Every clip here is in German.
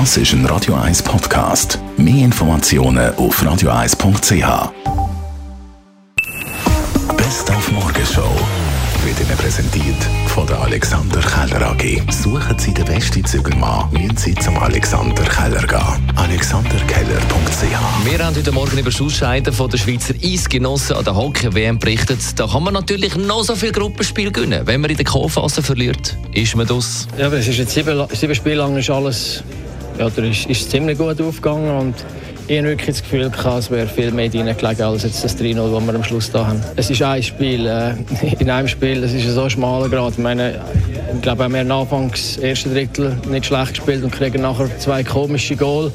Das ist ein Radio 1 Podcast. Mehr Informationen auf radio1.ch. Best auf Morgenshow wird Ihnen präsentiert von der Alexander Keller AG. Suchen Sie den besten Zügelmann, müssen Sie zum Alexander Keller gehen. AlexanderKeller.ch Wir haben heute Morgen über das Ausscheiden von der Schweizer Eisgenossen an der Hockey-WM berichtet. Da kann man natürlich noch so viele Gruppenspiele gewinnen. Wenn man in der K-Phase verliert, ist man das. Ja, aber es ist jetzt sieben, sieben Spiele lang ist alles ja, da ist, ist ziemlich gut aufgegangen und ich habe wirklich das Gefühl, gehabt, es wäre viel mehr drin als jetzt das 3-0, das wir am Schluss da haben. Es ist ein Spiel. Äh, in einem Spiel, es ist so schmaler Grad. Ich meine, ich glaube, wir haben anfangs das erste Drittel nicht schlecht gespielt und kriegen nachher zwei komische Goal.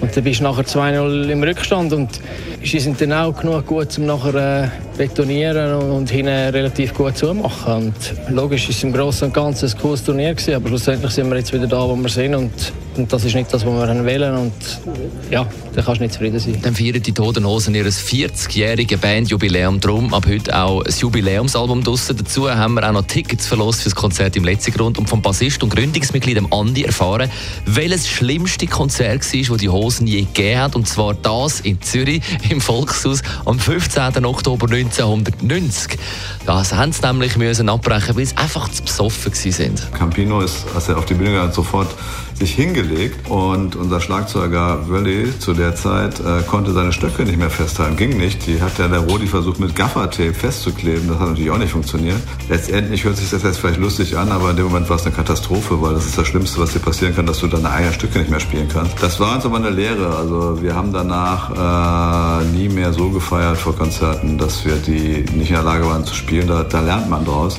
Und dann bist du nachher 2-0 im Rückstand. Und sie sind dann auch genug gut, um nachher äh, betonieren und hinten relativ gut zu machen. Und logisch ist es im Großen und Ganzen ein cooles Turnier gewesen, aber schlussendlich sind wir jetzt wieder da, wo wir sind und, und das ist nicht das, was wir wählen und ja, da kannst du nicht zufrieden sein. Dann feiern die Toten Hosen ihr 40-jähriges Bandjubiläum. Darum ab heute auch ein Jubiläumsalbum draussen. Dazu haben wir auch noch Tickets verlost für das Konzert im letzten Grund und vom Bassist und Gründungsmitglied Andi erfahren, welches schlimmste Konzert war, das die Hosen je gegeben hat. Und zwar das in Zürich im Volkshaus am 15. Oktober 1990. Das haben sie nämlich müssen abbrechen, weil sie einfach zu besoffen sind. Campino ist, als er auf die Bühne gegangen sofort sich hingelegt und unser Schlagzeuger Wölli zu der Zeit äh, konnte seine Stöcke nicht mehr festhalten. Ging nicht. Die hat ja der Rodi versucht mit Gaffertape festzukleben. Das hat natürlich auch nicht funktioniert. Letztendlich hört sich das jetzt vielleicht lustig an, aber in dem Moment war es eine Katastrophe, weil das ist das Schlimmste, was dir passieren kann, dass du deine eigenen Stücke nicht mehr spielen kannst. Das war uns aber eine Lehre. Also wir haben danach äh, nie mehr so gefeiert vor Konzerten, dass wir die nicht in der Lage waren zu spielen. Da, da lernt man draus.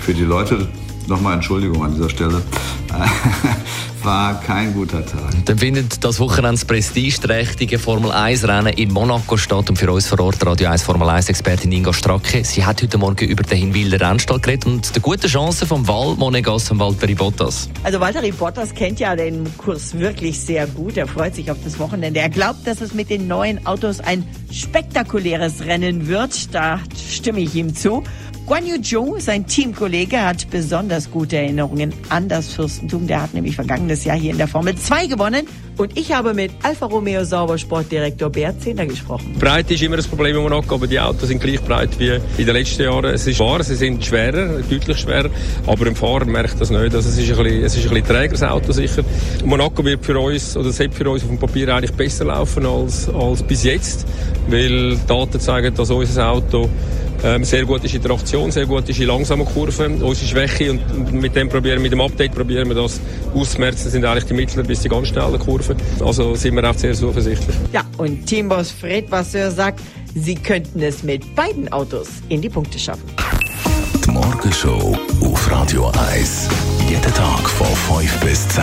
Für die Leute nochmal Entschuldigung an dieser Stelle. war kein guter Tag. Dann findet das Wochenende das prestigeträchtige Formel 1 Rennen in Monaco statt und für uns vor Ort Radio 1 Formel 1 Expertin Inga Stracke. Sie hat heute Morgen über den Hinwilder Rennstall geredet und die gute Chance vom Val Monegas und Valtteri Bottas. Also Valtteri Bottas kennt ja den Kurs wirklich sehr gut. Er freut sich auf das Wochenende. Er glaubt, dass es mit den neuen Autos ein spektakuläres Rennen wird. Da stimme ich ihm zu. Guan Yu Zhou, sein Teamkollege, hat besonders gute Erinnerungen an das Fürstentum. Der hat nämlich vergangenes Jahr hier in der Formel 2 gewonnen. Und ich habe mit Alfa Romeo Saubersportdirektor Bert Zehner gesprochen. Breite ist immer das Problem in Monaco, aber die Autos sind gleich breit wie in den letzten Jahren. Es ist wahr, sie sind schwerer, deutlich schwerer, aber im Fahrer merkt das nicht. Also es, ist ein bisschen, es ist ein bisschen trägeres Auto sicher. Monaco wird für uns, oder sollte für uns auf dem Papier eigentlich besser laufen als, als bis jetzt, weil Daten zeigen, dass unser Auto ähm, sehr gut ist in der Aktion, sehr gut ist in langsamen Kurven. Unsere Schwäche und mit dem probieren, mit dem Update probieren wir das auszumerzen, sind eigentlich die mittleren bis die ganz schnellen Kurven. Also sind wir auch sehr zuversichtlich. Ja, und Teamboss Fred Vasseur sagt, sie könnten es mit beiden Autos in die Punkte schaffen. Die Morgenshow auf Radio 1. Jeden Tag von 5 bis 10.